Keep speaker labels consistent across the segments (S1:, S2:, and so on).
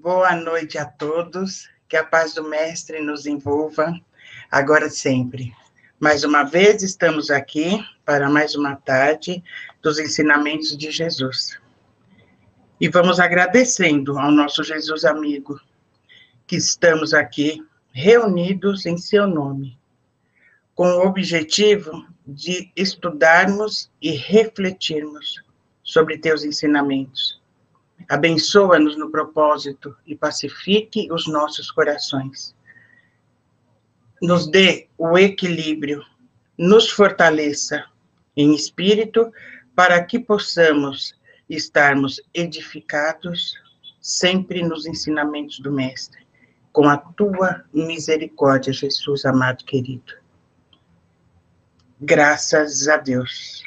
S1: Boa noite a todos. Que a paz do Mestre nos envolva, agora sempre. Mais uma vez estamos aqui para mais uma tarde dos ensinamentos de Jesus. E vamos agradecendo ao nosso Jesus amigo, que estamos aqui reunidos em seu nome, com o objetivo de estudarmos e refletirmos sobre teus ensinamentos. Abençoa-nos no propósito e pacifique os nossos corações. Nos dê o equilíbrio, nos fortaleça em espírito para que possamos estarmos edificados sempre nos ensinamentos do Mestre, com a tua misericórdia, Jesus amado querido. Graças a Deus.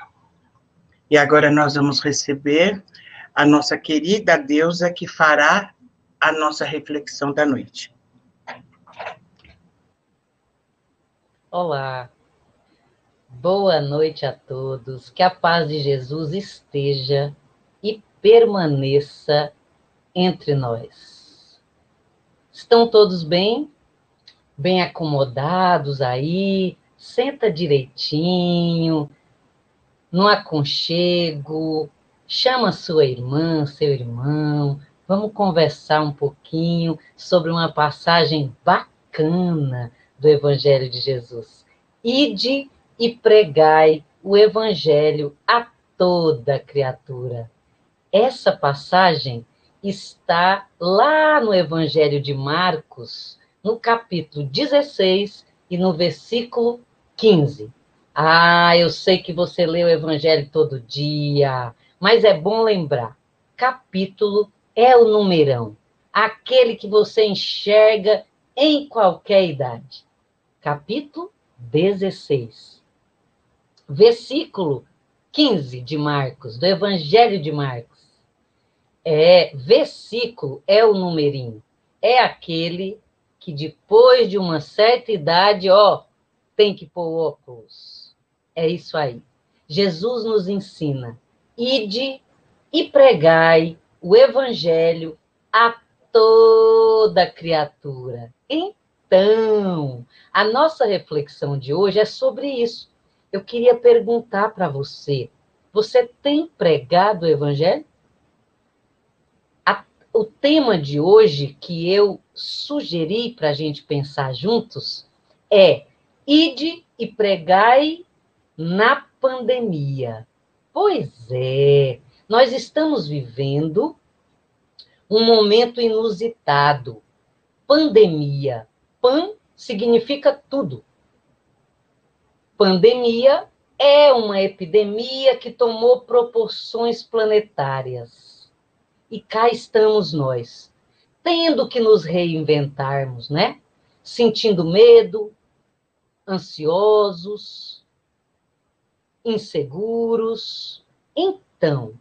S1: E agora nós vamos receber a nossa querida deusa que fará a nossa reflexão da noite.
S2: Olá, boa noite a todos, que a paz de Jesus esteja e permaneça entre nós. Estão todos bem? Bem acomodados aí? Senta direitinho, no aconchego, chama sua irmã, seu irmão, vamos conversar um pouquinho sobre uma passagem bacana do Evangelho de Jesus. Ide e pregai o Evangelho a toda criatura. Essa passagem está lá no Evangelho de Marcos, no capítulo 16 e no versículo 15. Ah, eu sei que você lê o Evangelho todo dia, mas é bom lembrar: capítulo é o numerão, aquele que você enxerga em qualquer idade. Capítulo 16. Versículo 15 de Marcos, do Evangelho de Marcos. É, versículo é o numerinho. É aquele que depois de uma certa idade, ó, tem que pôr óculos é isso aí. Jesus nos ensina: ide e pregai o evangelho a toda criatura. Então, a nossa reflexão de hoje é sobre isso. Eu queria perguntar para você: você tem pregado o evangelho? A, o tema de hoje que eu sugeri para a gente pensar juntos é: ide e pregai na pandemia. Pois é, nós estamos vivendo um momento inusitado. Pandemia. Pan significa tudo. Pandemia é uma epidemia que tomou proporções planetárias. E cá estamos nós, tendo que nos reinventarmos, né? Sentindo medo, ansiosos, inseguros. Então,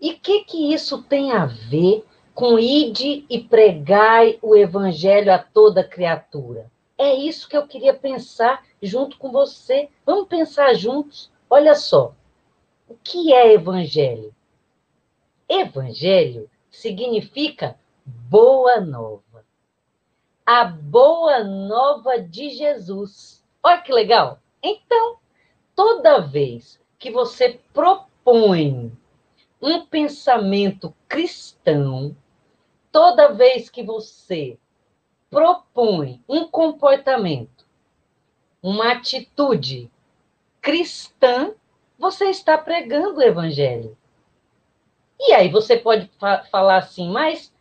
S2: e o que, que isso tem a ver com ide e pregai o evangelho a toda criatura? É isso que eu queria pensar junto com você. Vamos pensar juntos. Olha só. O que é evangelho? Evangelho significa boa nova. A boa nova de Jesus. Olha que legal. Então, toda vez que você propõe um pensamento cristão, toda vez que você propõe um comportamento, uma atitude cristã, você está pregando o evangelho. E aí você pode fa falar assim, mas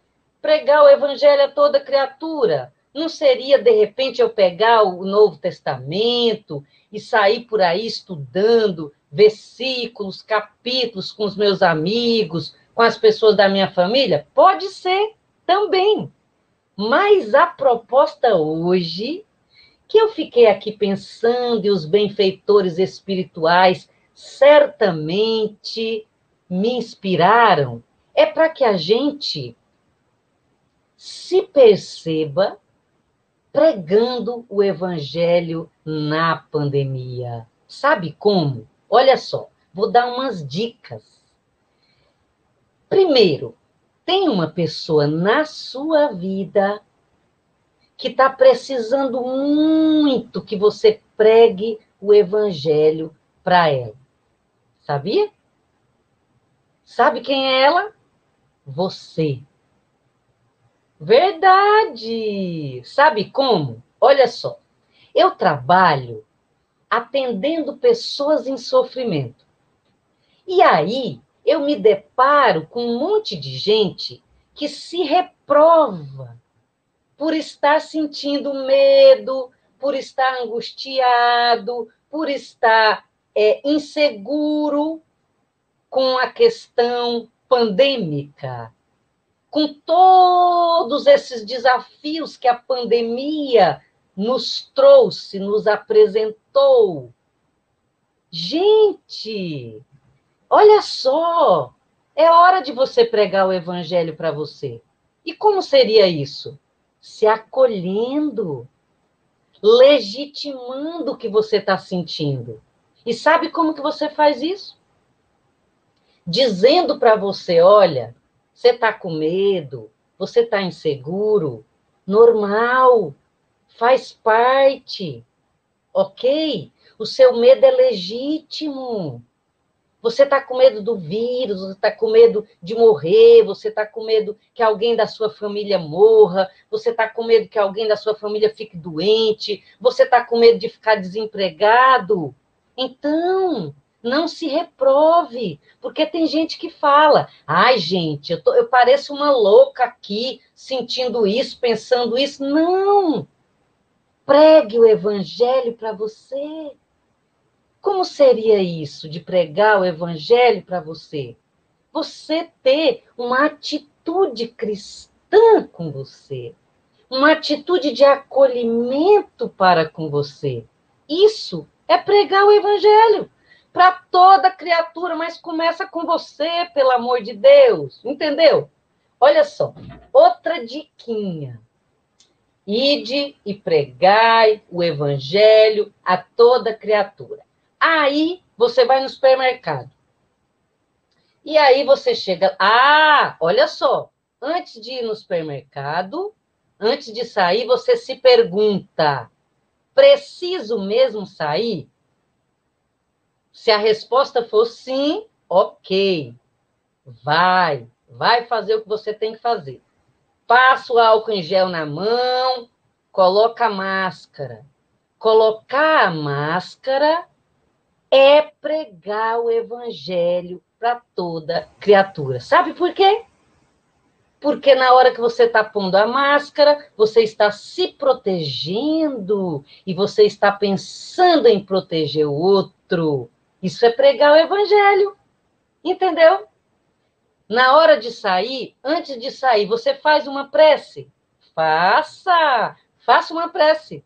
S2: pregar o evangelho a toda criatura, não seria de repente eu pegar o Novo Testamento e sair por aí estudando versículos, capítulos com os meus amigos, com as pessoas da minha família? Pode ser também. Mas a proposta hoje, que eu fiquei aqui pensando, e os benfeitores espirituais certamente me inspiraram, é para que a gente se perceba pregando o evangelho na pandemia. Sabe como? Olha só, vou dar umas dicas. Primeiro, tem uma pessoa na sua vida que está precisando muito que você pregue o evangelho para ela. Sabia? Sabe quem é ela? Você. Verdade! Sabe como? Olha só. Eu trabalho atendendo pessoas em sofrimento. E aí, eu me deparo com um monte de gente que se reprova por estar sentindo medo, por estar angustiado, por estar é, inseguro com a questão pandêmica, com todos esses desafios que a pandemia nos trouxe, nos apresentou. Gente, olha só, é hora de você pregar o evangelho para você. E como seria isso? Se acolhendo, legitimando o que você está sentindo. E sabe como que você faz isso? Dizendo para você, olha, você está com medo, você está inseguro, normal, faz parte, ok? O seu medo é legítimo. Você está com medo do vírus, você está com medo de morrer, você está com medo que alguém da sua família morra, você está com medo que alguém da sua família fique doente, você está com medo de ficar desempregado. Então, não se reprove, porque tem gente que fala: ai, gente, eu, tô, eu pareço uma louca aqui, sentindo isso, pensando isso. Não! Pregue o evangelho para você. Como seria isso de pregar o evangelho para você? Você ter uma atitude cristã com você, uma atitude de acolhimento para com você. Isso é pregar o evangelho para toda criatura, mas começa com você, pelo amor de Deus, entendeu? Olha só, outra diquinha. Ide e pregai o evangelho a toda criatura. Aí você vai no supermercado. E aí você chega. Ah, olha só. Antes de ir no supermercado, antes de sair, você se pergunta: preciso mesmo sair? Se a resposta for sim, ok. Vai, vai fazer o que você tem que fazer. Passa o álcool em gel na mão, coloca a máscara. Colocar a máscara é pregar o evangelho para toda criatura. Sabe por quê? Porque na hora que você está pondo a máscara, você está se protegendo e você está pensando em proteger o outro. Isso é pregar o evangelho. Entendeu? Na hora de sair, antes de sair, você faz uma prece. Faça! Faça uma prece.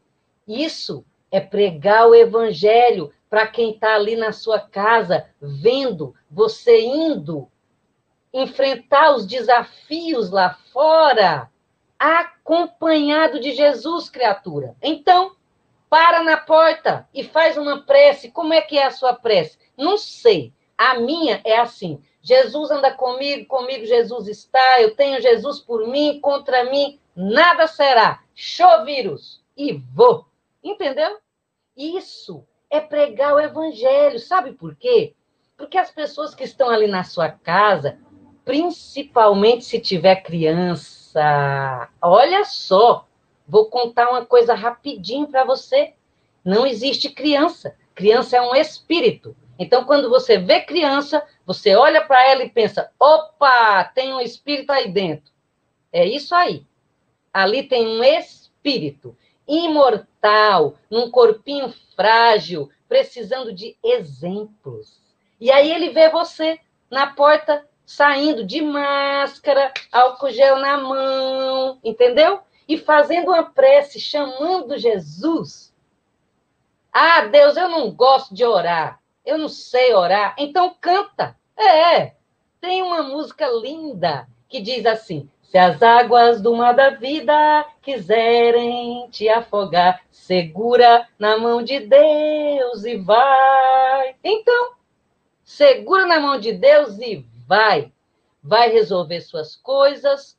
S2: Isso é pregar o evangelho para quem está ali na sua casa, vendo você indo enfrentar os desafios lá fora, acompanhado de Jesus, criatura. Então, para na porta e faz uma prece. Como é que é a sua prece? Não sei. A minha é assim: Jesus anda comigo, comigo Jesus está, eu tenho Jesus por mim, contra mim nada será. Show vírus e vou. Entendeu? Isso é pregar o evangelho. Sabe por quê? Porque as pessoas que estão ali na sua casa, principalmente se tiver criança, olha só, Vou contar uma coisa rapidinho para você. Não existe criança. Criança é um espírito. Então, quando você vê criança, você olha para ela e pensa: opa, tem um espírito aí dentro. É isso aí. Ali tem um espírito imortal, num corpinho frágil, precisando de exemplos. E aí ele vê você na porta saindo de máscara, álcool gel na mão, entendeu? E fazendo uma prece, chamando Jesus. Ah, Deus, eu não gosto de orar, eu não sei orar, então canta. É, tem uma música linda que diz assim: se as águas do mar da vida quiserem te afogar, segura na mão de Deus e vai. Então, segura na mão de Deus e vai. vai resolver suas coisas,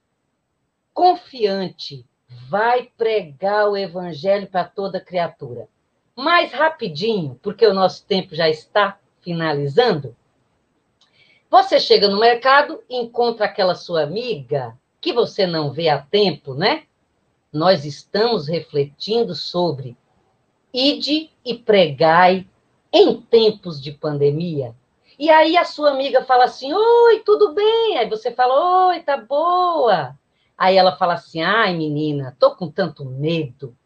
S2: confiante, vai pregar o evangelho para toda criatura. Mais rapidinho, porque o nosso tempo já está finalizando. Você chega no mercado, encontra aquela sua amiga que você não vê há tempo, né? Nós estamos refletindo sobre ide e pregai em tempos de pandemia. E aí a sua amiga fala assim: Oi, tudo bem? Aí você fala: Oi, tá boa. Aí ela fala assim: Ai, menina, tô com tanto medo. O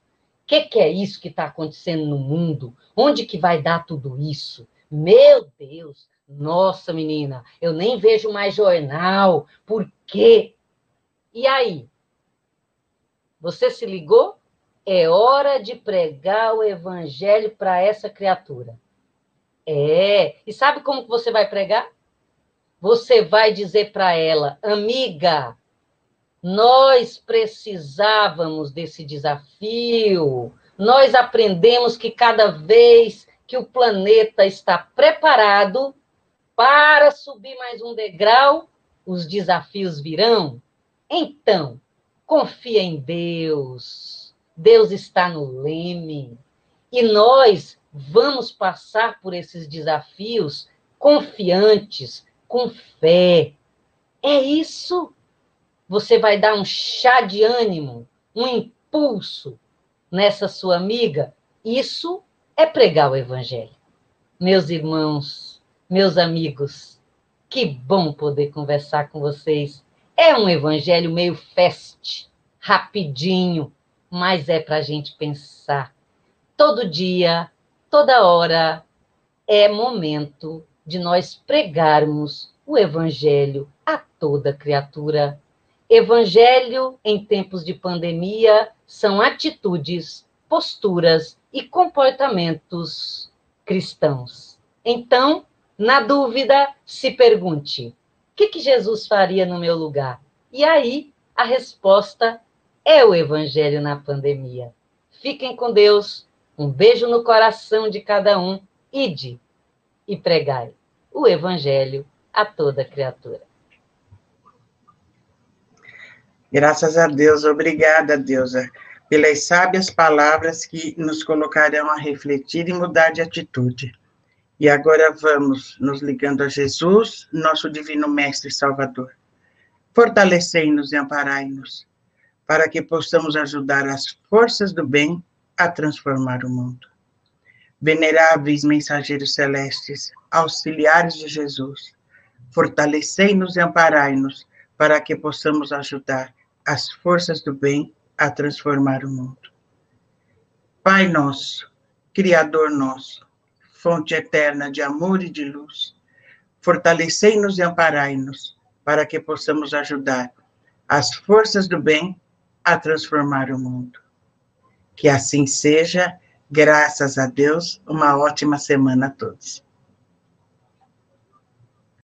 S2: que, que é isso que está acontecendo no mundo? Onde que vai dar tudo isso? Meu Deus, nossa, menina, eu nem vejo mais jornal. Por quê? E aí? Você se ligou? É hora de pregar o evangelho para essa criatura. É. E sabe como que você vai pregar? Você vai dizer para ela, amiga, nós precisávamos desse desafio. Nós aprendemos que cada vez que o planeta está preparado para subir mais um degrau, os desafios virão. Então, confia em Deus. Deus está no leme. E nós vamos passar por esses desafios confiantes, com fé. É isso você vai dar um chá de ânimo, um impulso nessa sua amiga, isso é pregar o evangelho. Meus irmãos, meus amigos, que bom poder conversar com vocês. É um evangelho meio fest, rapidinho, mas é para a gente pensar. Todo dia, toda hora, é momento de nós pregarmos o evangelho a toda criatura. Evangelho em tempos de pandemia são atitudes, posturas e comportamentos cristãos. Então, na dúvida, se pergunte: o que, que Jesus faria no meu lugar? E aí, a resposta é o Evangelho na pandemia. Fiquem com Deus, um beijo no coração de cada um, ide e pregai o Evangelho a toda criatura.
S1: Graças a Deus, obrigada, Deusa, pelas sábias palavras que nos colocarão a refletir e mudar de atitude. E agora vamos nos ligando a Jesus, nosso divino Mestre e Salvador. Fortalecei-nos e amparai-nos, para que possamos ajudar as forças do bem a transformar o mundo. Veneráveis mensageiros celestes, auxiliares de Jesus, fortalecei-nos e amparai-nos, para que possamos ajudar as forças do bem a transformar o mundo. Pai nosso, Criador nosso, fonte eterna de amor e de luz, fortalecei-nos e amparai-nos para que possamos ajudar as forças do bem a transformar o mundo. Que assim seja, graças a Deus, uma ótima semana a todos.